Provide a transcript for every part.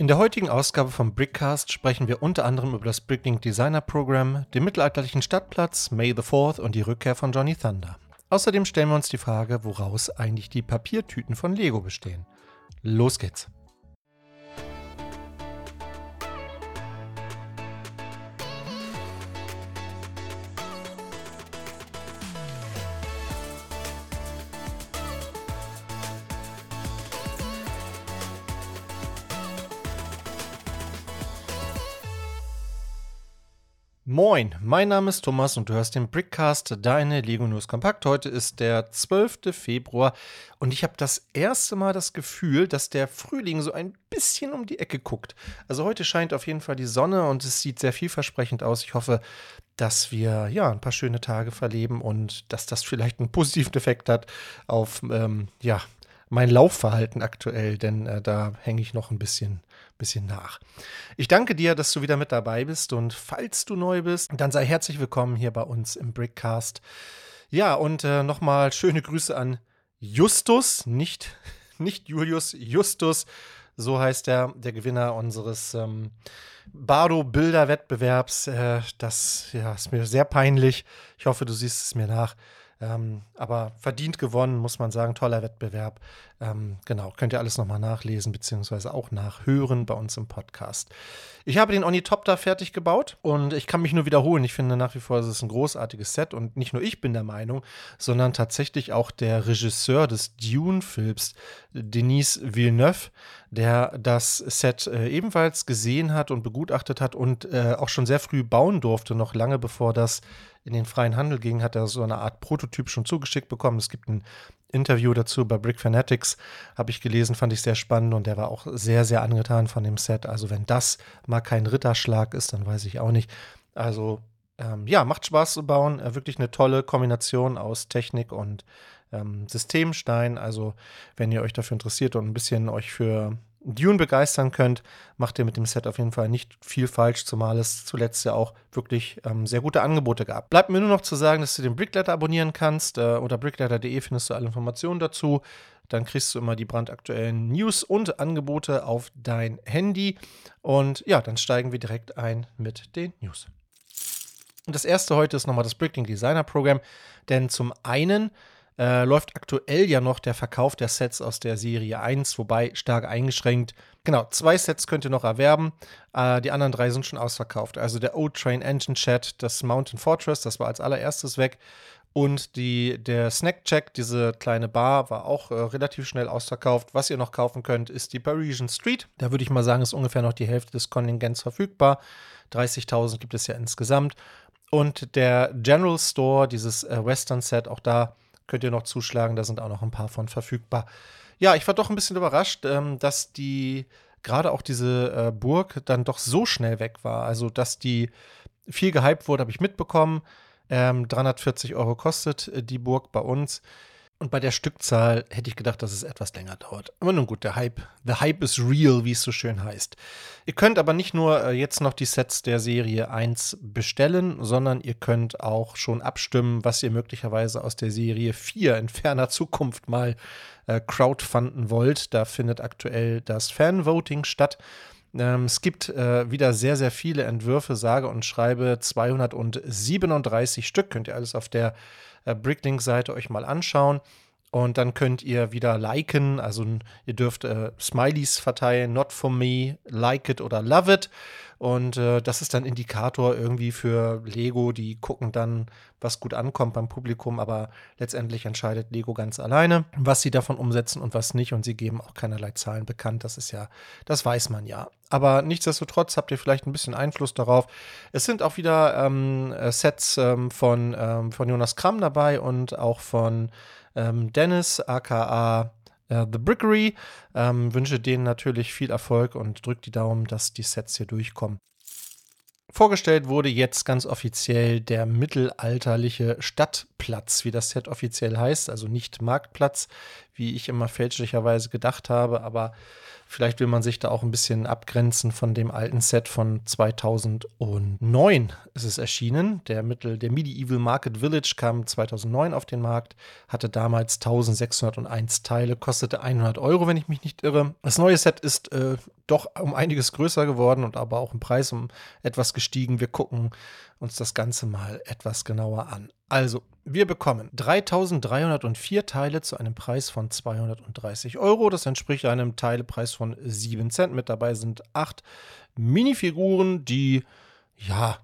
In der heutigen Ausgabe vom Brickcast sprechen wir unter anderem über das Bricklink Designer Program, den mittelalterlichen Stadtplatz, May the 4th und die Rückkehr von Johnny Thunder. Außerdem stellen wir uns die Frage, woraus eigentlich die Papiertüten von Lego bestehen. Los geht's! Moin, mein Name ist Thomas und du hörst den Brickcast, deine Lego News Kompakt. Heute ist der 12. Februar und ich habe das erste Mal das Gefühl, dass der Frühling so ein bisschen um die Ecke guckt. Also heute scheint auf jeden Fall die Sonne und es sieht sehr vielversprechend aus. Ich hoffe, dass wir ja ein paar schöne Tage verleben und dass das vielleicht einen positiven Effekt hat auf ähm, ja, mein Laufverhalten aktuell, denn äh, da hänge ich noch ein bisschen bisschen nach. Ich danke dir, dass du wieder mit dabei bist und falls du neu bist, dann sei herzlich willkommen hier bei uns im Brickcast. Ja, und äh, nochmal schöne Grüße an Justus, nicht, nicht Julius, Justus, so heißt er, der Gewinner unseres ähm, Bardo-Bilder-Wettbewerbs. Äh, das ja, ist mir sehr peinlich. Ich hoffe, du siehst es mir nach. Ähm, aber verdient gewonnen, muss man sagen. Toller Wettbewerb. Ähm, genau, könnt ihr alles nochmal nachlesen, beziehungsweise auch nachhören bei uns im Podcast. Ich habe den Onitopter fertig gebaut und ich kann mich nur wiederholen. Ich finde nach wie vor, es ist ein großartiges Set und nicht nur ich bin der Meinung, sondern tatsächlich auch der Regisseur des Dune-Films, Denis Villeneuve, der das Set äh, ebenfalls gesehen hat und begutachtet hat und äh, auch schon sehr früh bauen durfte, noch lange bevor das in den freien Handel ging, hat er so eine Art Prototyp schon zugeschickt bekommen. Es gibt ein Interview dazu bei Brick Fanatics, habe ich gelesen, fand ich sehr spannend und der war auch sehr, sehr angetan von dem Set. Also wenn das mal kein Ritterschlag ist, dann weiß ich auch nicht. Also ähm, ja, macht Spaß zu bauen. Äh, wirklich eine tolle Kombination aus Technik und ähm, Systemstein. Also wenn ihr euch dafür interessiert und ein bisschen euch für Dune begeistern könnt, macht ihr mit dem Set auf jeden Fall nicht viel falsch, zumal es zuletzt ja auch wirklich ähm, sehr gute Angebote gab. Bleibt mir nur noch zu sagen, dass du den Brickletter abonnieren kannst. Äh, unter brickletter.de findest du alle Informationen dazu. Dann kriegst du immer die brandaktuellen News und Angebote auf dein Handy. Und ja, dann steigen wir direkt ein mit den News. Und das erste heute ist nochmal das Bricklink Designer Program, denn zum einen äh, läuft aktuell ja noch der Verkauf der Sets aus der Serie 1, wobei stark eingeschränkt. Genau, zwei Sets könnt ihr noch erwerben. Äh, die anderen drei sind schon ausverkauft. Also der O-Train Engine Chat, das Mountain Fortress, das war als allererstes weg. Und die, der Snack Check, diese kleine Bar, war auch äh, relativ schnell ausverkauft. Was ihr noch kaufen könnt, ist die Parisian Street. Da würde ich mal sagen, ist ungefähr noch die Hälfte des Kontingents verfügbar. 30.000 gibt es ja insgesamt. Und der General Store, dieses äh, Western Set, auch da könnt ihr noch zuschlagen, da sind auch noch ein paar von verfügbar. Ja, ich war doch ein bisschen überrascht, ähm, dass die, gerade auch diese äh, Burg dann doch so schnell weg war. Also, dass die viel gehypt wurde, habe ich mitbekommen. Ähm, 340 Euro kostet äh, die Burg bei uns. Und bei der Stückzahl hätte ich gedacht, dass es etwas länger dauert. Aber nun gut, der Hype, the Hype is real, wie es so schön heißt. Ihr könnt aber nicht nur äh, jetzt noch die Sets der Serie 1 bestellen, sondern ihr könnt auch schon abstimmen, was ihr möglicherweise aus der Serie 4 in ferner Zukunft mal äh, crowdfunden wollt. Da findet aktuell das Fanvoting statt. Ähm, es gibt äh, wieder sehr, sehr viele Entwürfe, sage und schreibe 237 Stück. Könnt ihr alles auf der Bricklink-Seite euch mal anschauen. Und dann könnt ihr wieder liken, also ihr dürft äh, Smileys verteilen, not for me, like it oder love it. Und äh, das ist dann Indikator irgendwie für Lego, die gucken dann, was gut ankommt beim Publikum, aber letztendlich entscheidet Lego ganz alleine, was sie davon umsetzen und was nicht. Und sie geben auch keinerlei Zahlen bekannt. Das ist ja, das weiß man ja. Aber nichtsdestotrotz habt ihr vielleicht ein bisschen Einfluss darauf. Es sind auch wieder ähm, Sets ähm, von, ähm, von Jonas Kramm dabei und auch von ähm, Dennis, aka äh, The Brickery. Ähm, wünsche denen natürlich viel Erfolg und drückt die Daumen, dass die Sets hier durchkommen. Vorgestellt wurde jetzt ganz offiziell der mittelalterliche Stadtplatz, wie das Set offiziell heißt, also nicht Marktplatz, wie ich immer fälschlicherweise gedacht habe, aber Vielleicht will man sich da auch ein bisschen abgrenzen von dem alten Set von 2009 ist es erschienen. Der Mittel, der Medieval Market Village kam 2009 auf den Markt, hatte damals 1601 Teile, kostete 100 Euro, wenn ich mich nicht irre. Das neue Set ist äh, doch um einiges größer geworden und aber auch im Preis um etwas gestiegen. Wir gucken uns das Ganze mal etwas genauer an. Also, wir bekommen 3304 Teile zu einem Preis von 230 Euro. Das entspricht einem Teilepreis von 7 Cent. Mit dabei sind acht Minifiguren, die, ja,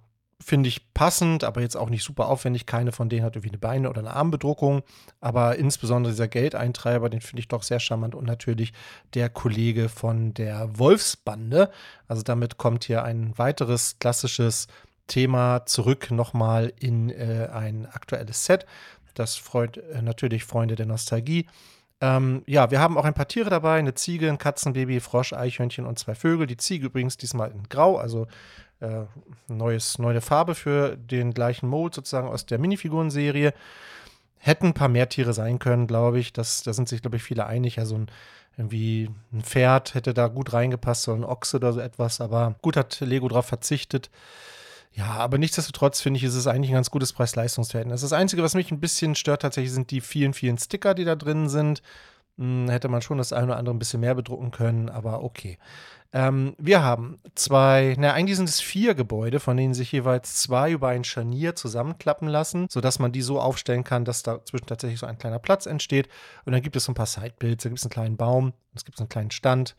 finde ich passend, aber jetzt auch nicht super aufwendig. Keine von denen hat irgendwie eine Beine- oder eine Armbedruckung. Aber insbesondere dieser Geldeintreiber, den finde ich doch sehr charmant. Und natürlich der Kollege von der Wolfsbande. Also damit kommt hier ein weiteres klassisches Thema zurück nochmal in äh, ein aktuelles Set. Das freut äh, natürlich Freunde der Nostalgie. Ähm, ja, wir haben auch ein paar Tiere dabei: eine Ziege, ein Katzenbaby, Frosch, Eichhörnchen und zwei Vögel. Die Ziege übrigens diesmal in Grau, also äh, neues, neue Farbe für den gleichen Mold sozusagen aus der Minifigurenserie. Hätten ein paar mehr Tiere sein können, glaube ich. Das, da sind sich, glaube ich, viele einig. Also ein, irgendwie ein Pferd hätte da gut reingepasst oder ein Ochse oder so etwas. Aber gut hat Lego darauf verzichtet. Ja, aber nichtsdestotrotz finde ich, ist es eigentlich ein ganz gutes Preis-Leistungs-Verhältnis. Das Einzige, was mich ein bisschen stört, tatsächlich sind die vielen, vielen Sticker, die da drin sind. Hm, hätte man schon das eine oder andere ein bisschen mehr bedrucken können, aber okay. Ähm, wir haben zwei, na, eigentlich sind es vier Gebäude, von denen sich jeweils zwei über ein Scharnier zusammenklappen lassen, sodass man die so aufstellen kann, dass dazwischen tatsächlich so ein kleiner Platz entsteht. Und dann gibt es so ein paar Sidebuilds, da gibt es einen kleinen Baum, es gibt einen kleinen Stand,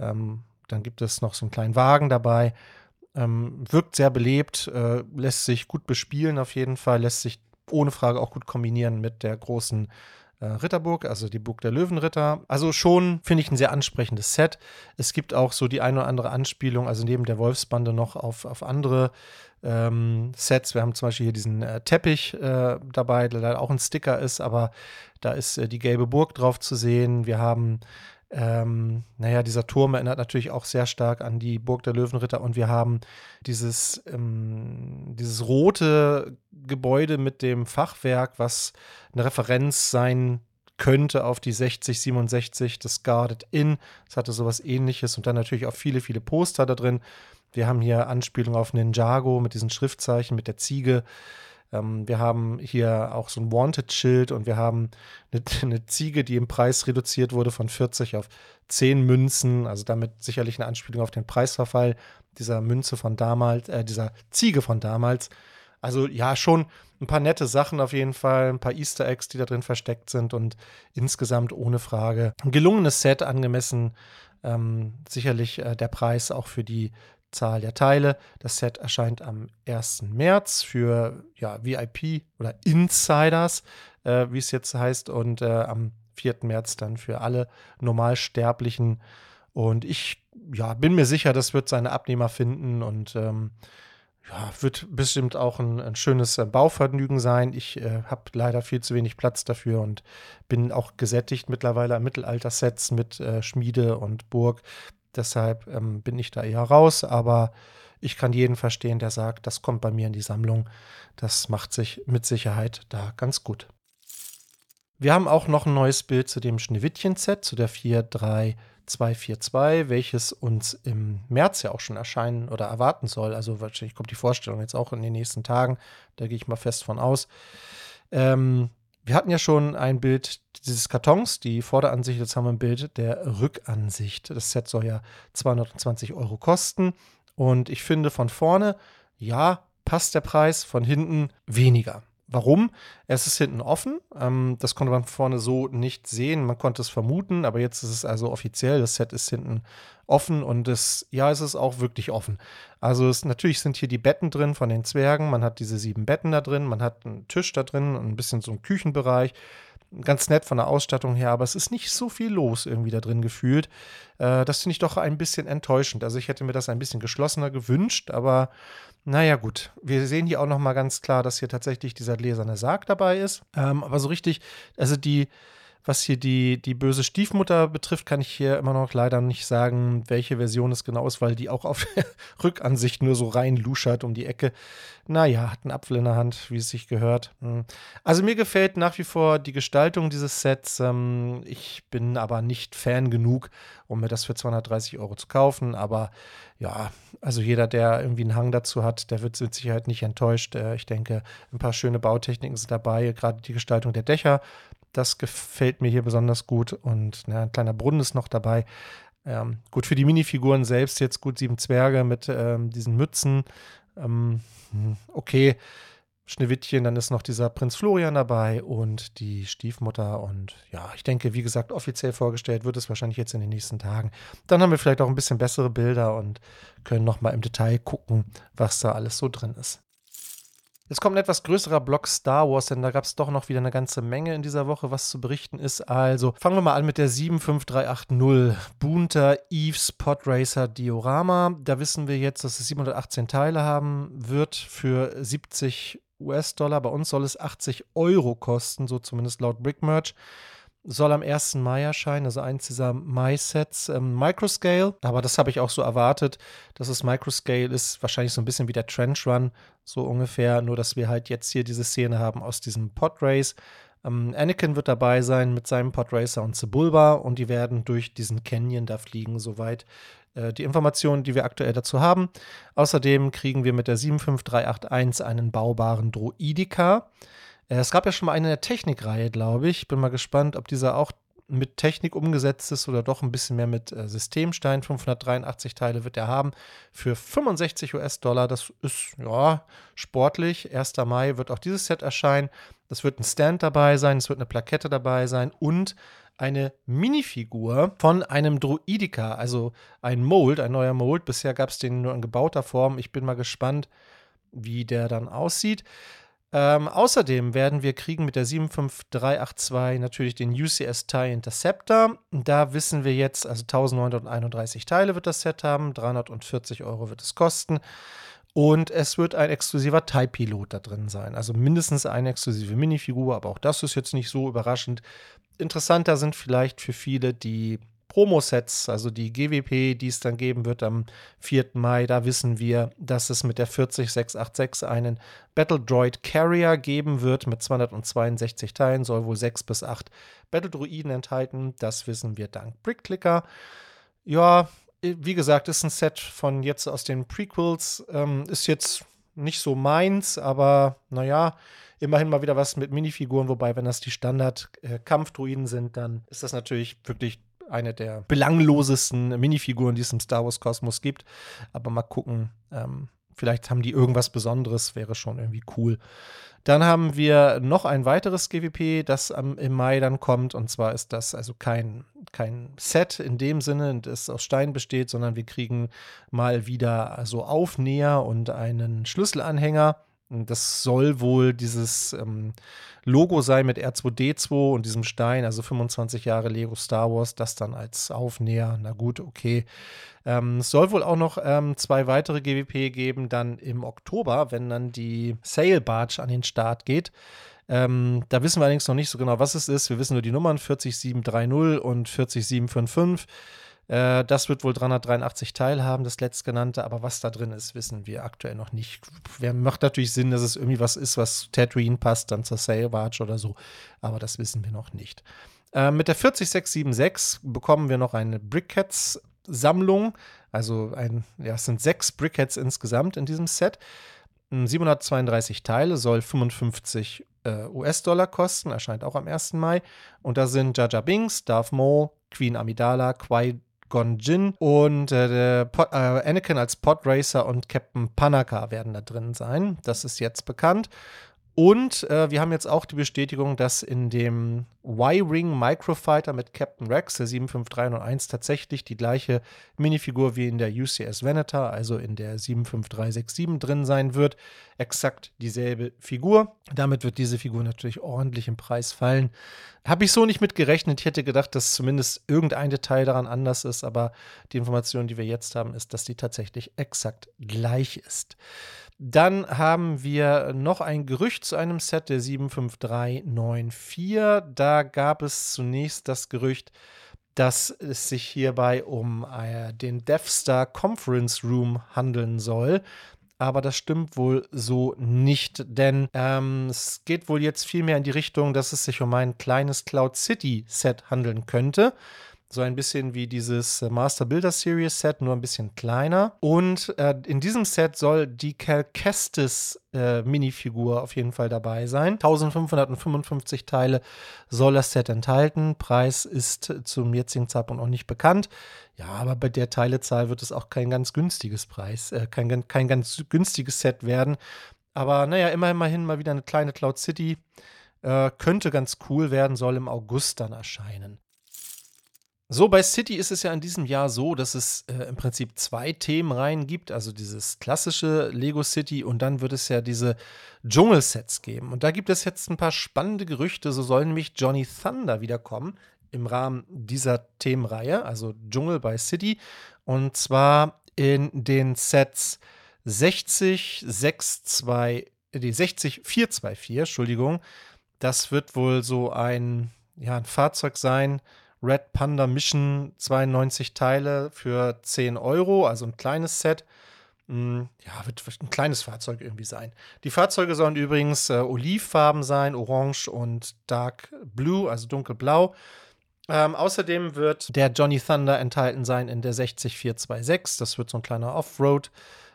ähm, dann gibt es noch so einen kleinen Wagen dabei. Ähm, wirkt sehr belebt, äh, lässt sich gut bespielen auf jeden Fall, lässt sich ohne Frage auch gut kombinieren mit der großen äh, Ritterburg, also die Burg der Löwenritter. Also schon finde ich ein sehr ansprechendes Set. Es gibt auch so die eine oder andere Anspielung, also neben der Wolfsbande noch auf, auf andere ähm, Sets. Wir haben zum Beispiel hier diesen äh, Teppich äh, dabei, der leider auch ein Sticker ist, aber da ist äh, die gelbe Burg drauf zu sehen. Wir haben ähm, naja, dieser Turm erinnert natürlich auch sehr stark an die Burg der Löwenritter und wir haben dieses, ähm, dieses rote Gebäude mit dem Fachwerk, was eine Referenz sein könnte auf die 6067 des Guarded Inn. Es hatte sowas ähnliches und dann natürlich auch viele, viele Poster da drin. Wir haben hier Anspielungen auf Ninjago mit diesen Schriftzeichen, mit der Ziege. Ähm, wir haben hier auch so ein Wanted-Schild und wir haben eine, eine, Ziege, die im Preis reduziert wurde von 40 auf 10 Münzen. Also damit sicherlich eine Anspielung auf den Preisverfall dieser Münze von damals, äh, dieser Ziege von damals. Also ja, schon ein paar nette Sachen auf jeden Fall, ein paar Easter Eggs, die da drin versteckt sind und insgesamt ohne Frage ein gelungenes Set angemessen. Ähm, sicherlich äh, der Preis auch für die Zahl der Teile. Das Set erscheint am 1. März für ja, VIP oder Insiders, äh, wie es jetzt heißt, und äh, am 4. März dann für alle Normalsterblichen. Und ich ja, bin mir sicher, das wird seine Abnehmer finden und ähm, ja, wird bestimmt auch ein, ein schönes äh, Bauvergnügen sein. Ich äh, habe leider viel zu wenig Platz dafür und bin auch gesättigt mittlerweile an Mittelalter-Sets mit äh, Schmiede und Burg. Deshalb ähm, bin ich da eher raus, aber ich kann jeden verstehen, der sagt, das kommt bei mir in die Sammlung. Das macht sich mit Sicherheit da ganz gut. Wir haben auch noch ein neues Bild zu dem Schneewittchen-Set, zu der 43242, welches uns im März ja auch schon erscheinen oder erwarten soll. Also wahrscheinlich kommt die Vorstellung jetzt auch in den nächsten Tagen. Da gehe ich mal fest von aus. Ähm, wir hatten ja schon ein Bild dieses Kartons, die Vorderansicht, jetzt haben wir ein Bild der Rückansicht. Das Set soll ja 220 Euro kosten. Und ich finde von vorne, ja, passt der Preis, von hinten weniger. Warum? Es ist hinten offen. Ähm, das konnte man vorne so nicht sehen. Man konnte es vermuten, aber jetzt ist es also offiziell. Das Set ist hinten offen und es, ja, es ist auch wirklich offen. Also es, natürlich sind hier die Betten drin von den Zwergen. Man hat diese sieben Betten da drin. Man hat einen Tisch da drin, ein bisschen so einen Küchenbereich ganz nett von der Ausstattung her, aber es ist nicht so viel los irgendwie da drin gefühlt. Äh, das finde ich doch ein bisschen enttäuschend. Also ich hätte mir das ein bisschen geschlossener gewünscht, aber naja gut. Wir sehen hier auch nochmal ganz klar, dass hier tatsächlich dieser gläserne Sarg dabei ist. Ähm, aber so richtig, also die Was hier die, die böse Stiefmutter betrifft, kann ich hier immer noch leider nicht sagen, welche Version es genau ist, weil die auch auf Rückansicht nur so rein luschert um die Ecke. Naja, hat einen Apfel in der Hand, wie es sich gehört. Hm. Also mir gefällt nach wie vor die Gestaltung dieses Sets. Ähm, ich bin aber nicht Fan genug, um mir das für 230 Euro zu kaufen. Aber ja, also jeder, der irgendwie einen Hang dazu hat, der wird mit Sicherheit nicht enttäuscht. Äh, ich denke, ein paar schöne Bautechniken sind dabei, gerade die Gestaltung der Dächer das gefällt mir hier besonders gut. Und na, ein kleiner Brunnen ist noch dabei. Ähm, gut, für die Minifiguren selbst jetzt gut sieben Zwerge mit ähm, diesen Mützen. Ähm, hm, okay, Schneewittchen, dann ist noch dieser Prinz Florian dabei und die Stiefmutter. Und ja, ich denke, wie gesagt, offiziell vorgestellt wird es wahrscheinlich jetzt in den nächsten Tagen. Dann haben wir vielleicht auch ein bisschen bessere Bilder und können nochmal im Detail gucken, was da alles so drin ist. Jetzt kommt ein etwas größerer Block Star Wars, denn da gab es doch noch wieder eine ganze Menge in dieser Woche, was zu berichten ist. Also fangen wir mal an mit der 75380 Bunter Eves Podracer Diorama. Da wissen wir jetzt, dass es 718 Teile haben wird für 70 US-Dollar. Bei uns soll es 80 Euro kosten, so zumindest laut Brickmerch soll am 1. Mai erscheinen, also eins dieser Mai-Sets. Ähm, Microscale, aber das habe ich auch so erwartet, dass es Microscale ist, wahrscheinlich so ein bisschen wie der Trench Run, so ungefähr, nur dass wir halt jetzt hier diese Szene haben aus diesem Podrace. Ähm, Anakin wird dabei sein mit seinem Podracer und Sebulba und die werden durch diesen Canyon da fliegen, soweit äh, die Informationen, die wir aktuell dazu haben. Außerdem kriegen wir mit der 75381 einen baubaren Droidika. Äh, es gab ja schon mal eine in der Technikreihe, glaube ich. Bin mal gespannt, ob dieser auch mit Technik umgesetzt ist oder doch ein bisschen mehr mit äh, Systemstein. 583 Teile wird er haben für 65 US-Dollar. Das ist ja sportlich. 1. Mai wird auch dieses Set erscheinen. Es wird ein Stand dabei sein, es wird eine Plakette dabei sein und eine Minifigur von einem Druidika, also ein Mold, ein neuer Mold. Bisher gab es den nur in gebauter Form. Ich bin mal gespannt, wie der dann aussieht. Ähm, außerdem werden wir kriegen mit der 75382 natürlich den UCS TIE Interceptor. Da wissen wir jetzt, also 1931 Teile wird das Set haben, 340 Euro wird es kosten. Und es wird ein exklusiver TIE-Pilot da drin sein. Also mindestens eine exklusive Minifigur, aber auch das ist jetzt nicht so überraschend. Interessanter sind vielleicht für viele die Promo-Sets, also die GWP, die es dann geben wird am 4. Mai, da wissen wir, dass es mit der 40686 einen Battle Droid Carrier geben wird mit 262 Teilen, soll wohl 6 bis 8 Battle Droiden enthalten. Das wissen wir dank Brickclicker. Ja, wie gesagt, ist ein Set von jetzt aus den Prequels. Ähm, ist jetzt nicht so meins, aber naja, immerhin mal wieder was mit Minifiguren. Wobei, wenn das die Standard-Kampfdruiden äh, sind, dann ist das natürlich wirklich eine der belanglosesten Minifiguren, die es im Star Wars-Kosmos gibt. Aber mal gucken, ähm, vielleicht haben die irgendwas Besonderes, wäre schon irgendwie cool. Dann haben wir noch ein weiteres GWP, das am, im Mai dann kommt. Und zwar ist das also kein, kein Set in dem Sinne, das aus Stein besteht, sondern wir kriegen mal wieder so Aufnäher und einen Schlüsselanhänger. Das soll wohl dieses ähm, Logo sein mit R2D2 und diesem Stein, also 25 Jahre Lego Star Wars, das dann als Aufnäher. Na gut, okay. Ähm, es soll wohl auch noch ähm, zwei weitere GWP geben, dann im Oktober, wenn dann die Sail Barge an den Start geht. Ähm, da wissen wir allerdings noch nicht so genau, was es ist. Wir wissen nur die Nummern 40730 und 40755. Äh, das wird wohl 383 Teilhaben, das letztgenannte, aber was da drin ist, wissen wir aktuell noch nicht. Wer macht natürlich Sinn, dass es irgendwie was ist, was Tatooine passt, dann zur Sail Barge oder so, aber das wissen wir noch nicht. Äh, mit der 40676 bekommen wir noch eine Brickheads Sammlung, also ein, ja, es sind sechs Brickheads insgesamt in diesem Set. 732 Teile, soll 55 äh, US-Dollar kosten, erscheint auch am 1. Mai. Und da sind Jaja Binks, Darth Maul, Queen Amidala, Qui Gon Jin und äh, Pod, äh, Anakin als Podracer und Captain Panaka werden da drin sein. Das ist jetzt bekannt. Und äh, wir haben jetzt auch die Bestätigung, dass in dem Y-Ring Microfighter mit Captain Rex, der 75301, tatsächlich die gleiche Minifigur wie in der UCS Venator, also in der 75367 drin sein wird. Exakt dieselbe Figur. Damit wird diese Figur natürlich ordentlich im Preis fallen. Habe ich so nicht mit gerechnet. Ich hätte gedacht, dass zumindest irgendein Detail daran anders ist, aber die Information, die wir jetzt haben, ist, dass die tatsächlich exakt gleich ist. Dann haben wir noch ein Gerücht zu einem Set der 75394. Da gab es zunächst das Gerücht, dass es sich hierbei um äh, den Death Star Conference Room handeln soll. Aber das stimmt wohl so nicht, denn ähm, es geht wohl jetzt vielmehr in die Richtung, dass es sich um ein kleines Cloud City Set handeln könnte. So ein bisschen wie dieses äh, Master Builder Series Set, nur ein bisschen kleiner. Und äh, in diesem Set soll die Cal Kestis äh, Minifigur auf jeden Fall dabei sein. 1555 Teile soll das Set enthalten. Preis ist zum jetzigen Zeitpunkt noch nicht bekannt. Ja, aber bei der Teilezahl wird es auch kein ganz günstiges Preis, äh, kein, kein ganz günstiges Set werden. Aber naja, immerhin mal wieder eine kleine Cloud City. Äh, könnte ganz cool werden, soll im August dann erscheinen. So, bei City ist es ja in diesem Jahr so, dass es äh, im Prinzip zwei Themenreihen gibt. Also dieses klassische Lego City und dann wird es ja diese Dschungelsets geben. Und da gibt es jetzt ein paar spannende Gerüchte. So soll nämlich Johnny Thunder wiederkommen im Rahmen dieser Themenreihe, also Dschungel bei City. Und zwar in den Sets 60, 62, die 60, 424, Entschuldigung. Das wird wohl so ein, ja, ein Fahrzeug sein Red Panda Mission 92 Teile für 10 Euro, also ein kleines Set. Hm, ja, wird ein kleines Fahrzeug irgendwie sein. Die Fahrzeuge sollen übrigens äh, olivfarben sein, orange und dark blue, also dunkelblau. Ähm, außerdem wird der Johnny Thunder enthalten sein in der 60426. Das wird so ein kleiner Offroad.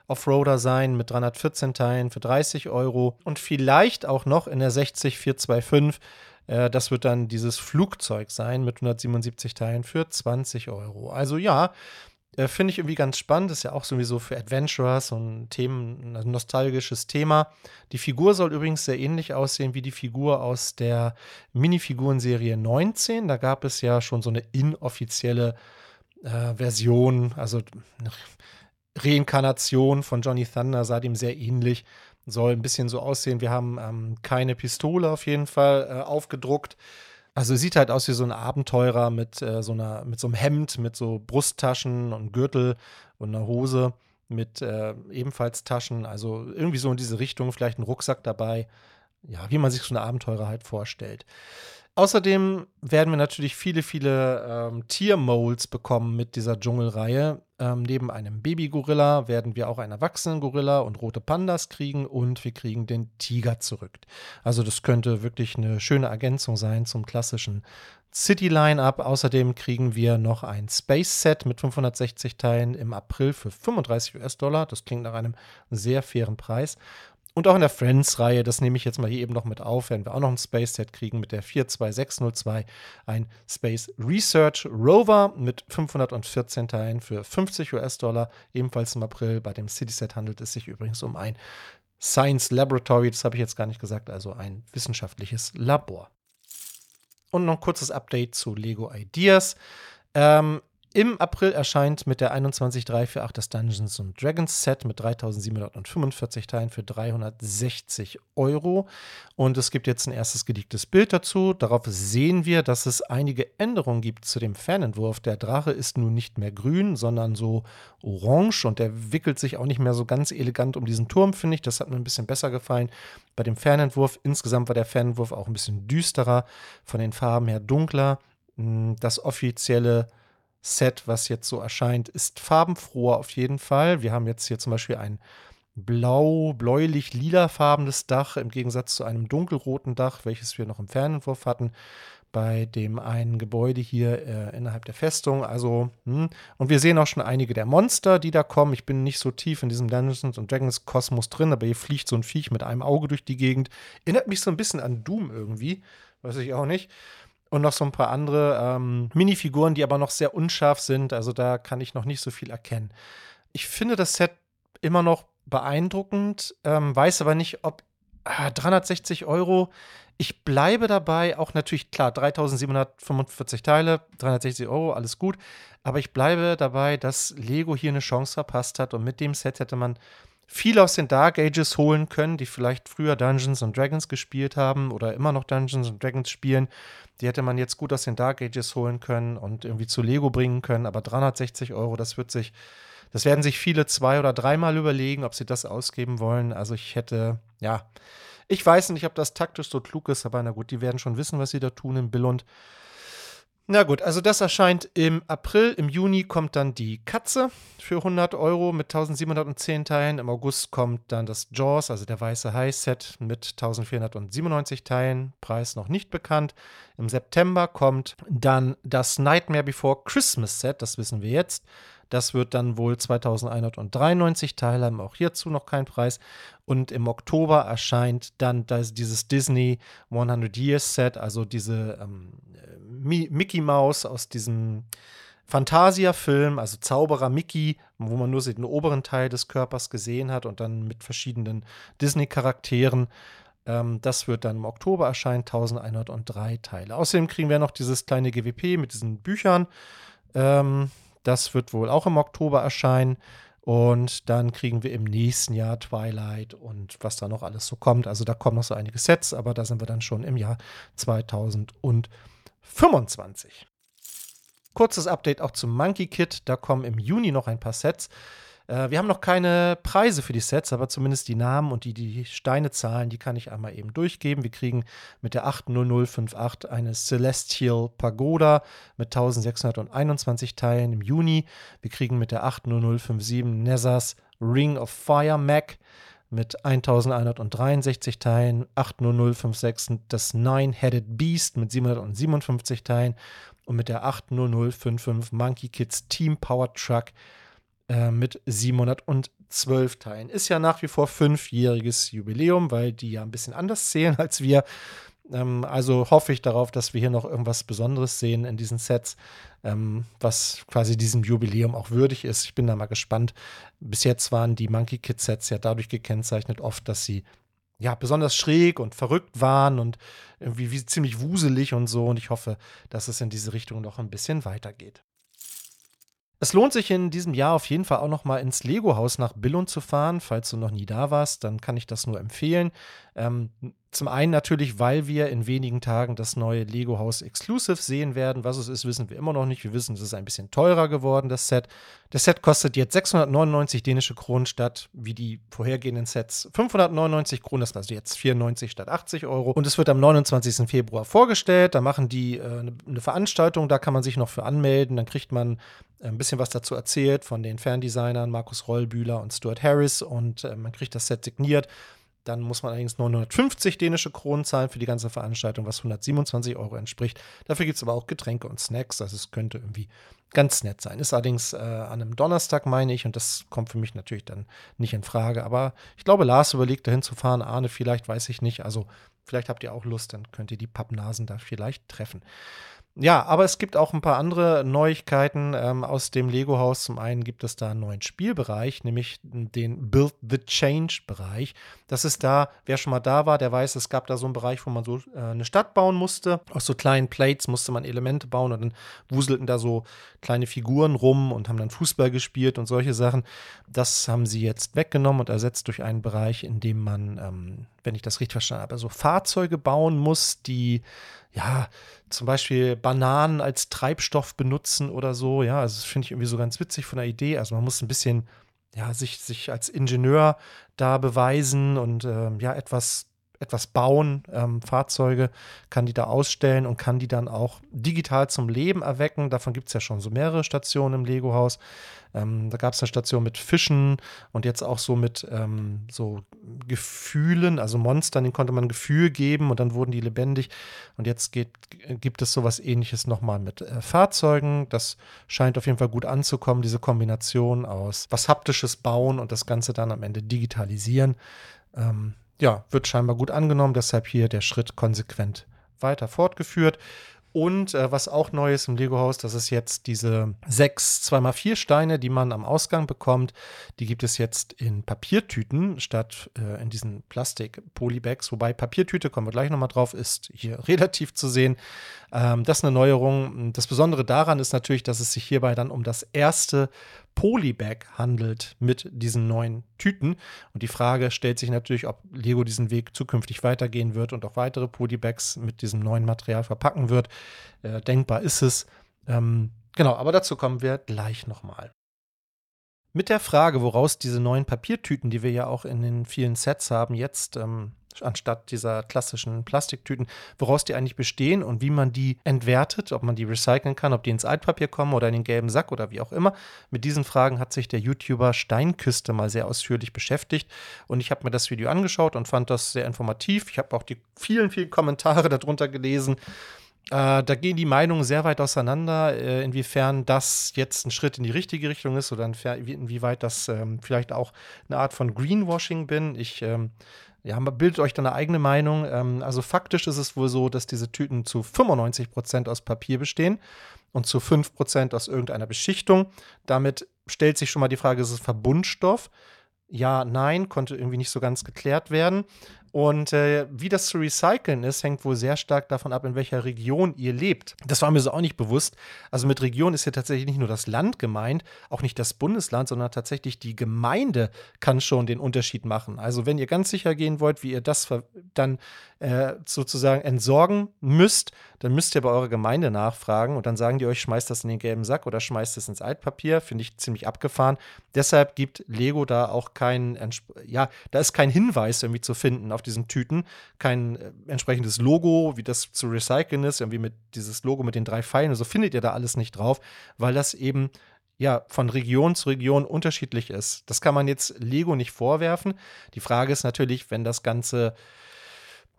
Offroader sein mit 314 Teilen für 30 Euro und vielleicht auch noch in der 60425 äh, das wird dann dieses Flugzeug sein mit 177 Teilen für 20 Euro. Also ja, äh, finde ich irgendwie ganz spannend. Ist ja auch sowieso für Adventurers und Themen, ein nostalgisches Thema. Die Figur soll übrigens sehr ähnlich aussehen wie die Figur aus der Minifigurenserie 19. Da gab es ja schon so eine inoffizielle äh, Version, also Reinkarnation von Johnny Thunder, sah dem sehr ähnlich. Soll ein bisschen so aussehen. Wir haben ähm, keine Pistole auf jeden Fall äh, aufgedruckt. Also sieht halt aus wie so ein Abenteurer mit äh, so einer, mit so einem Hemd, mit so Brusttaschen und Gürtel und einer Hose mit äh, ebenfalls Taschen. Also irgendwie so in diese Richtung, vielleicht ein Rucksack dabei. Ja, wie man sich so eine Abenteurer halt vorstellt. Außerdem werden wir natürlich viele, viele ähm, Tiermolds bekommen mit dieser Dschungelreihe. Ähm, neben einem Babygorilla werden wir auch einen erwachsenen Gorilla und rote Pandas kriegen und wir kriegen den Tiger zurück. Also das könnte wirklich eine schöne Ergänzung sein zum klassischen City-Line-Up. Außerdem kriegen wir noch ein Space-Set mit 560 Teilen im April für 35 US-Dollar. Das klingt nach einem sehr fairen Preis. Und auch in der Friends-Reihe, das nehme ich jetzt mal hier eben noch mit auf, werden wir auch noch ein Space-Set kriegen mit der 42602, ein Space Research Rover mit 514 Teilen für 50 US-Dollar, ebenfalls im April. Bei dem City-Set handelt es sich übrigens um ein Science Laboratory, das habe ich jetzt gar nicht gesagt, also ein wissenschaftliches Labor. Und noch ein kurzes Update zu Lego Ideas. Ähm, im April erscheint mit der 21348 das Dungeons Dragons Set mit 3745 Teilen für 360 Euro. Und es gibt jetzt ein erstes geleaktes Bild dazu. Darauf sehen wir, dass es einige Änderungen gibt zu dem Fanentwurf. Der Drache ist nun nicht mehr grün, sondern so orange und der wickelt sich auch nicht mehr so ganz elegant um diesen Turm, finde ich. Das hat mir ein bisschen besser gefallen. Bei dem Fanentwurf, insgesamt war der Fanentwurf auch ein bisschen düsterer, von den Farben her dunkler. Hm, das offizielle Set, was jetzt so erscheint, ist farbenfroher auf jeden Fall. Wir haben jetzt hier zum Beispiel ein blau, bläulich, lilafarbenes Dach im Gegensatz zu einem dunkelroten Dach, welches wir noch im Fernentwurf hatten bei dem einen Gebäude hier äh, innerhalb der Festung. Also, hm. und wir sehen auch schon einige der Monster, die da kommen. Ich bin nicht so tief in diesem Dungeons und Dragons Kosmos drin, aber hier fliegt so ein Viech mit einem Auge durch die Gegend. Erinnert mich so ein bisschen an Doom irgendwie. Weiß ich auch nicht und noch so ein paar andere ähm, Minifiguren, die aber noch sehr unscharf sind. Also da kann ich noch nicht so viel erkennen. Ich finde das Set immer noch beeindruckend, ähm, weiß aber nicht, ob ah, 360 Euro. Ich bleibe dabei, auch natürlich klar, 3745 Teile, 360 Euro, alles gut. Aber ich bleibe dabei, dass Lego hier eine Chance verpasst hat und mit dem Set hätte man viel aus den Dark Ages holen können, die vielleicht früher Dungeons and Dragons gespielt haben oder immer noch Dungeons and Dragons spielen. Die hätte man jetzt gut aus den Dark Ages holen können und irgendwie zu Lego bringen können. Aber 360 Euro, das wird sich, Das werden sich viele zwei- oder dreimal überlegen, ob sie das ausgeben wollen. Also ich hätte, ja, ich weiß nicht, ob das taktisch so klug ist, aber na gut, die werden schon wissen, was sie da tun in Billund. Na gut, also das erscheint im April. Im Juni kommt dann die Katze für 100 Euro mit 1710 Teilen. Im August kommt dann das Jaws, also der weiße High-Set mit 1497 Teilen. Preis noch nicht bekannt. Im September kommt dann das Nightmare Before Christmas Set, das wissen wir jetzt. Das wird dann wohl 2193 Teile haben, auch hierzu noch kein Preis. Und im Oktober erscheint dann das, dieses Disney 100 Years Set, also diese ähm, Mickey Mouse aus diesem Fantasia-Film, also Zauberer Mickey, wo man nur den oberen Teil des Körpers gesehen hat und dann mit verschiedenen Disney-Charakteren. Ähm, das wird dann im Oktober erscheinen, 1103 Teile. Außerdem kriegen wir noch dieses kleine GWP mit diesen Büchern. Ähm, das wird wohl auch im Oktober erscheinen. Und dann kriegen wir im nächsten Jahr Twilight und was da noch alles so kommt. Also da kommen noch so einige Sets, aber da sind wir dann schon im Jahr 2025. Kurzes Update auch zum Monkey Kit. Da kommen im Juni noch ein paar Sets. Äh, wir haben noch keine Preise für die Sets, aber zumindest die Namen und die, die Steinezahlen, die kann ich einmal eben durchgeben. Wir kriegen mit der 80058 eine Celestial Pagoda mit 1621 Teilen im Juni. Wir kriegen mit der 80057 Nessas Ring of Fire Mac mit 1163 Teilen, 80056 das Nine-Headed Beast mit 757 Teilen und mit der 80055 Monkey Kids Team Power Truck äh, mit 712 Teilen. Ist ja nach wie vor fünfjähriges Jubiläum, weil die ja ein bisschen anders zählen als wir. Ähm, also hoffe ich darauf, dass wir hier noch irgendwas Besonderes sehen in diesen Sets, ähm, was quasi diesem Jubiläum auch würdig ist. Ich bin da mal gespannt. Bis jetzt waren die Monkey Kid Sets ja dadurch gekennzeichnet oft, dass sie ja, besonders schräg und verrückt waren und irgendwie wie ziemlich wuselig und so. Und ich hoffe, dass es in diese Richtung noch ein bisschen weitergeht. Es lohnt sich in diesem Jahr auf jeden Fall auch noch mal ins Lego-Haus nach Billund zu fahren. Falls du noch nie da warst, dann kann ich das nur empfehlen. Ähm, zum einen natürlich, weil wir in wenigen Tagen das neue Lego House Exclusive sehen werden. Was es ist, wissen wir immer noch nicht. Wir wissen, es ist ein bisschen teurer geworden, das Set. Das Set kostet jetzt 699 dänische Kronen statt, wie die vorhergehenden Sets, 599 Kronen. Das also jetzt 94 statt 80 Euro. Und es wird am 29. Februar vorgestellt. Da machen die äh, eine, eine Veranstaltung, da kann man sich noch für anmelden. Dann kriegt man äh, ein bisschen was dazu erzählt von den Ferndesignern Markus Rollbühler und Stuart Harris und äh, man kriegt das Set signiert. Dann muss man allerdings 950 dänische Kronen zahlen für die ganze Veranstaltung, was 127 Euro entspricht. Dafür gibt es aber auch Getränke und Snacks. Also es könnte irgendwie ganz nett sein. Ist allerdings äh, an einem Donnerstag, meine ich, und das kommt für mich natürlich dann nicht in Frage. Aber ich glaube, Lars überlegt, dahin zu fahren. Arne, vielleicht, weiß ich nicht. Also vielleicht habt ihr auch Lust, dann könnt ihr die Pappnasen da vielleicht treffen. Ja, aber es gibt auch ein paar andere Neuigkeiten ähm, aus dem Lego-Haus. Zum einen gibt es da einen neuen Spielbereich, nämlich den Build the Change-Bereich. Das ist da, wer schon mal da war, der weiß, es gab da so einen Bereich, wo man so äh, eine Stadt bauen musste. Aus so kleinen Plates musste man Elemente bauen und dann wuselten da so kleine Figuren rum und haben dann Fußball gespielt und solche Sachen. Das haben sie jetzt weggenommen und ersetzt durch einen Bereich, in dem man, ähm, wenn ich das richtig verstanden habe, so Fahrzeuge bauen muss, die ja, zum Beispiel Bananen als Treibstoff benutzen oder so. Ja, also das finde ich irgendwie so ganz witzig von der Idee. Also man muss ein bisschen, ja, sich, sich als Ingenieur da beweisen und ähm, ja, etwas etwas bauen, ähm, Fahrzeuge, kann die da ausstellen und kann die dann auch digital zum Leben erwecken. Davon gibt es ja schon so mehrere Stationen im Lego-Haus. Ähm, da gab es eine Station mit Fischen und jetzt auch so mit ähm, so Gefühlen, also Monstern, denen konnte man Gefühl geben und dann wurden die lebendig. Und jetzt geht, gibt es sowas ähnliches nochmal mit äh, Fahrzeugen. Das scheint auf jeden Fall gut anzukommen, diese Kombination aus was haptisches bauen und das Ganze dann am Ende digitalisieren. Ähm, ja, wird scheinbar gut angenommen, deshalb hier der Schritt konsequent weiter fortgeführt. Und äh, was auch neu ist im Lego-Haus, das ist jetzt diese sechs 2x4 Steine, die man am Ausgang bekommt. Die gibt es jetzt in Papiertüten statt äh, in diesen Plastik-Polybags. Wobei Papiertüte, kommen wir gleich nochmal drauf, ist hier relativ zu sehen. Ähm, das ist eine Neuerung. Das Besondere daran ist natürlich, dass es sich hierbei dann um das erste Polybag handelt mit diesen neuen Tüten. Und die Frage stellt sich natürlich, ob Lego diesen Weg zukünftig weitergehen wird und auch weitere Polybags mit diesem neuen Material verpacken wird. Äh, denkbar ist es. Ähm, genau, aber dazu kommen wir gleich nochmal. Mit der Frage, woraus diese neuen Papiertüten, die wir ja auch in den vielen Sets haben, jetzt ähm, anstatt dieser klassischen Plastiktüten, woraus die eigentlich bestehen und wie man die entwertet, ob man die recyceln kann, ob die ins Altpapier kommen oder in den gelben Sack oder wie auch immer. Mit diesen Fragen hat sich der YouTuber Steinküste mal sehr ausführlich beschäftigt und ich habe mir das Video angeschaut und fand das sehr informativ. Ich habe auch die vielen, vielen Kommentare darunter gelesen. Äh, da gehen die Meinungen sehr weit auseinander, äh, inwiefern das jetzt ein Schritt in die richtige Richtung ist oder inwieweit das ähm, vielleicht auch eine Art von Greenwashing bin. Ich ähm, ja, bildet euch dann eine eigene Meinung. Ähm, also faktisch ist es wohl so, dass diese Tüten zu 95 Prozent aus Papier bestehen und zu 5 Prozent aus irgendeiner Beschichtung. Damit stellt sich schon mal die Frage, ist es Verbundstoff? Ja, nein, konnte irgendwie nicht so ganz geklärt werden. Und äh, wie das zu recyceln ist, hängt wohl sehr stark davon ab, in welcher Region ihr lebt. Das war mir so auch nicht bewusst. Also mit Region ist ja tatsächlich nicht nur das Land gemeint, auch nicht das Bundesland, sondern tatsächlich die Gemeinde kann schon den Unterschied machen. Also wenn ihr ganz sicher gehen wollt, wie ihr das dann äh, sozusagen entsorgen müsst, dann müsst ihr bei eurer Gemeinde nachfragen und dann sagen die euch, schmeißt das in den gelben Sack oder schmeißt es ins Altpapier. Finde ich ziemlich abgefahren. Deshalb gibt Lego da auch keinen, ja, da ist kein Hinweis irgendwie zu finden auf diesen Tüten kein äh, entsprechendes Logo, wie das zu recyceln ist, irgendwie mit dieses Logo mit den drei Pfeilen, so findet ihr da alles nicht drauf, weil das eben ja von Region zu Region unterschiedlich ist. Das kann man jetzt Lego nicht vorwerfen. Die Frage ist natürlich, wenn das Ganze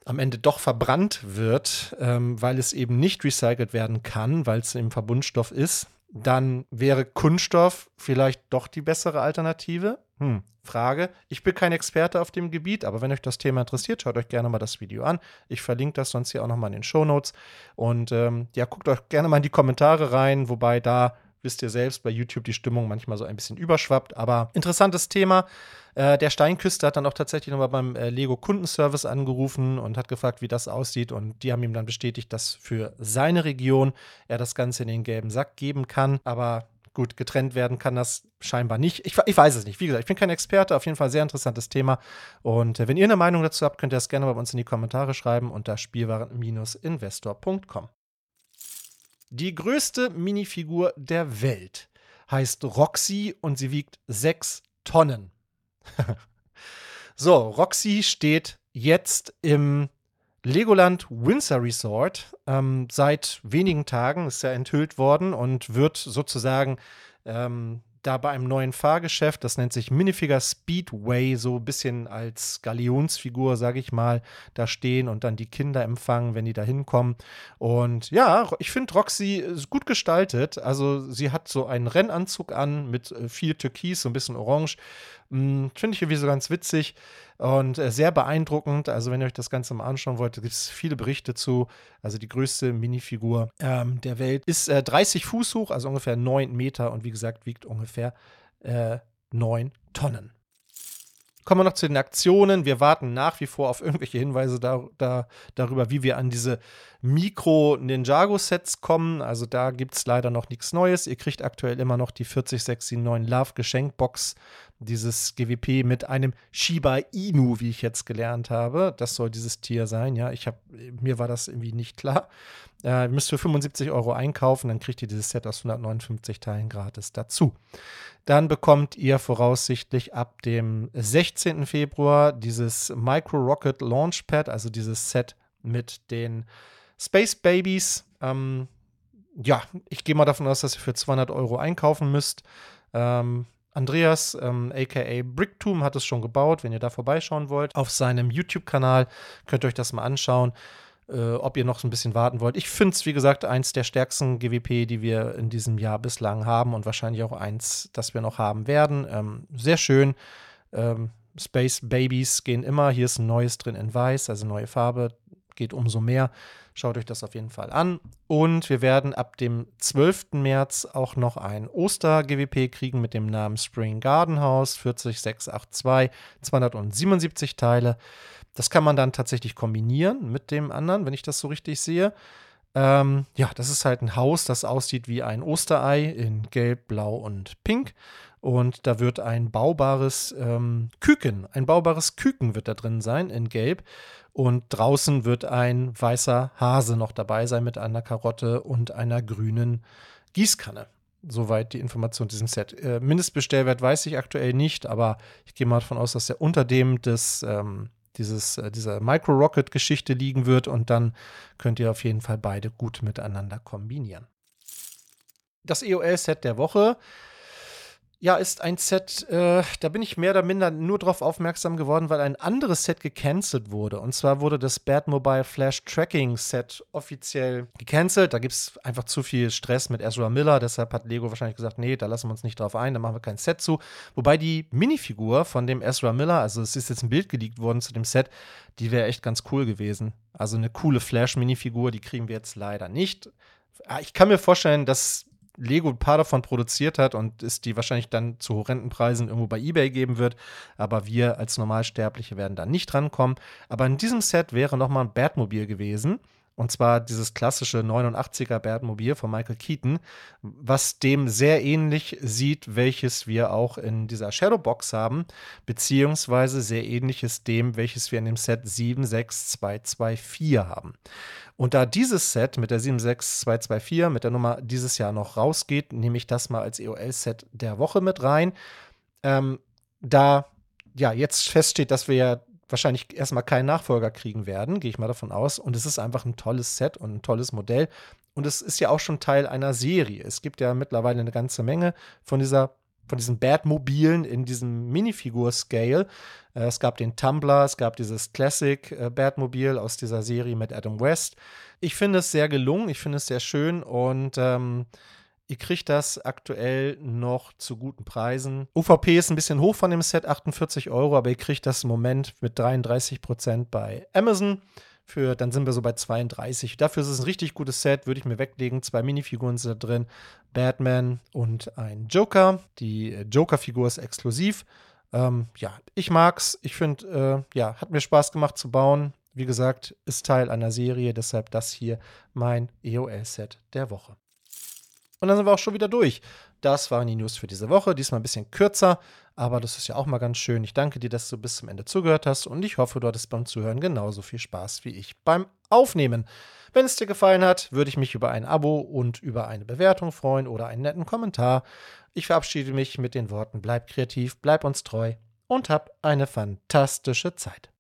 am Ende doch verbrannt wird, ähm, weil es eben nicht recycelt werden kann, weil es im Verbundstoff ist, dann wäre Kunststoff vielleicht doch die bessere Alternative. Hm, Frage. Ich bin kein Experte auf dem Gebiet, aber wenn euch das Thema interessiert, schaut euch gerne mal das Video an. Ich verlinke das sonst hier auch nochmal in den Show Notes. Und ähm, ja, guckt euch gerne mal in die Kommentare rein, wobei da wisst ihr selbst, bei YouTube die Stimmung manchmal so ein bisschen überschwappt. Aber interessantes Thema. Äh, der Steinküster hat dann auch tatsächlich nochmal beim äh, Lego Kundenservice angerufen und hat gefragt, wie das aussieht. Und die haben ihm dann bestätigt, dass für seine Region er das Ganze in den gelben Sack geben kann. Aber Gut, getrennt werden kann das scheinbar nicht. Ich, ich, weiß es nicht. Wie gesagt, ich bin kein Experte. Auf jeden Fall sehr interessantes Thema. Und äh, wenn ihr eine Meinung dazu habt, könnt ihr das gerne bei uns in die Kommentare schreiben unter spielwaren-investor.com. Die größte Minifigur der Welt heißt Roxy und sie wiegt 6 Tonnen. so, Roxy steht jetzt im Legoland Windsor Resort ähm, seit wenigen Tagen ist ja enthüllt worden und wird sozusagen ähm, da bei einem neuen Fahrgeschäft, das nennt sich Minifigure Speedway, so ein bisschen als Galionsfigur, sage ich mal, da stehen und dann die Kinder empfangen, wenn die da hinkommen. Und ja, ich finde Roxy gut gestaltet. Also sie hat so einen Rennanzug an mit äh, viel Türkis, so ein bisschen orange. Hm, finde ich irgendwie so ganz witzig und äh, sehr beeindruckend. Also, wenn ihr euch das Ganze mal anschauen wollt, gibt es viele Berichte zu. Also, die größte Minifigur ähm, der Welt ist äh, 30 Fuß hoch, also ungefähr 9 Meter und wie gesagt, wiegt ungefähr äh, 9 Tonnen. Kommen wir noch zu den Aktionen. Wir warten nach wie vor auf irgendwelche Hinweise da, da, darüber, wie wir an diese Mikro-Ninjago-Sets kommen. Also da gibt es leider noch nichts Neues. Ihr kriegt aktuell immer noch die 40679 Love Geschenkbox, dieses GWP mit einem Shiba Inu, wie ich jetzt gelernt habe. Das soll dieses Tier sein. Ja, ich habe mir war das irgendwie nicht klar. Äh, müsst für 75 Euro einkaufen, dann kriegt ihr dieses Set aus 159 Teilen gratis dazu. Dann bekommt ihr voraussichtlich ab dem 16. Februar dieses Micro Rocket Launchpad, also dieses Set mit den Space Babies. Ähm, ja, ich gehe mal davon aus, dass ihr für 200 Euro einkaufen müsst. Ähm, Andreas, ähm, aka Bricktoom, hat es schon gebaut. Wenn ihr da vorbeischauen wollt, auf seinem YouTube-Kanal könnt ihr euch das mal anschauen äh, ob ihr noch so ein bisschen warten wollt. Ich finde es, wie gesagt, eins der stärksten GWP, die wir in diesem Jahr bislang haben und wahrscheinlich auch eins, das wir noch haben werden. Ähm, sehr schön. Ähm, Space Babies gehen immer. Hier ist ein neues drin in weiß, also neue Farbe. Geht umso mehr. Schaut euch das auf jeden Fall an. Und wir werden ab dem 12. März auch noch ein Oster-GWP kriegen mit dem Namen Spring Garden House 40682, 277 Teile. Das kann man dann tatsächlich kombinieren mit dem anderen, wenn ich das so richtig sehe. Ähm, ja, das ist halt ein Haus, das aussieht wie ein Osterei in Gelb, Blau und Pink. Und da wird ein baubares ähm, Küken, ein baubares Küken wird da drin sein in Gelb. Und draußen wird ein weißer Hase noch dabei sein mit einer Karotte und einer grünen Gießkanne. soweit die Information zu diesem Set. Äh, Mindestbestellwert weiß ich aktuell nicht, aber ich gehe mal davon aus, dass er unter dem des ähm, dieses, äh, dieser Micro-Rocket-Geschichte liegen wird und dann könnt ihr auf jeden Fall beide gut miteinander kombinieren. Das EOL-Set der Woche ja, ist ein Set, äh, da bin ich mehr oder minder nur darauf aufmerksam geworden, weil ein anderes Set gecancelt wurde. Und zwar wurde das Bad Mobile Flash Tracking Set offiziell gecancelt. Da gibt es einfach zu viel Stress mit Ezra Miller. Deshalb hat Lego wahrscheinlich gesagt, nee, da lassen wir uns nicht drauf ein, da machen wir kein Set zu. Wobei die Minifigur von dem Ezra Miller, also es ist jetzt ein Bild geleakt worden zu dem Set, die wäre echt ganz cool gewesen. Also eine coole Flash-Minifigur, die kriegen wir jetzt leider nicht. Ah, ich kann mir vorstellen, dass Lego ein paar davon produziert hat und es die wahrscheinlich dann zu horrenden Preisen irgendwo bei eBay geben wird. Aber wir als Normalsterbliche werden da nicht rankommen. Aber in diesem Set wäre nochmal ein Batmobil gewesen. Und zwar dieses klassische 89er Batmobil von Michael Keaton, was dem sehr ähnlich sieht, welches wir auch in dieser Shadowbox haben, beziehungsweise sehr ähnliches dem, welches wir in dem Set 76224 haben. Und da dieses Set mit der 76224 mit der Nummer dieses Jahr noch rausgeht, nehme ich das mal als EOL-Set der Woche mit rein. Ähm, da ja jetzt feststeht, dass wir ja wahrscheinlich erstmal keinen Nachfolger kriegen werden, gehe ich mal davon aus. Und es ist einfach ein tolles Set und ein tolles Modell. Und es ist ja auch schon Teil einer Serie. Es gibt ja mittlerweile eine ganze Menge von dieser von diesen Batmobilen in diesem Minifigur-Scale. Äh, es gab den Tumblr, es gab dieses Classic äh, Batmobil aus dieser Serie mit Adam West. Ich finde es sehr gelungen, ich finde es sehr schön und ähm, Ihr kriegt das aktuell noch zu guten Preisen. UVP ist ein bisschen hoch von dem Set, 48 Euro, aber ihr kriegt das im Moment mit 33 Prozent bei Amazon. Für, dann sind wir so bei 32. Dafür ist es ein richtig gutes Set, würde ich mir weglegen. Zwei Minifiguren sind da drin: Batman und ein Joker. Die äh, Joker-Figur ist exklusiv. Ähm, ja, ich mag's. Ich finde, äh, ja, hat mir Spaß gemacht zu bauen. Wie gesagt, ist Teil einer Serie, deshalb das hier mein EOL-Set der Woche. Und dann sind wir auch schon wieder durch. Das waren die News für diese Woche. Diesmal ein bisschen kürzer, aber das ist ja auch mal ganz schön. Ich danke dir, dass du bis zum Ende zugehört hast und ich hoffe, du hattest beim Zuhören genauso viel Spaß wie ich beim Aufnehmen. Wenn es dir gefallen hat, würde ich mich über ein Abo und über eine Bewertung freuen oder einen netten Kommentar. Ich verabschiede mich mit den Worten: Bleib kreativ, bleib uns treu und hab eine fantastische Zeit.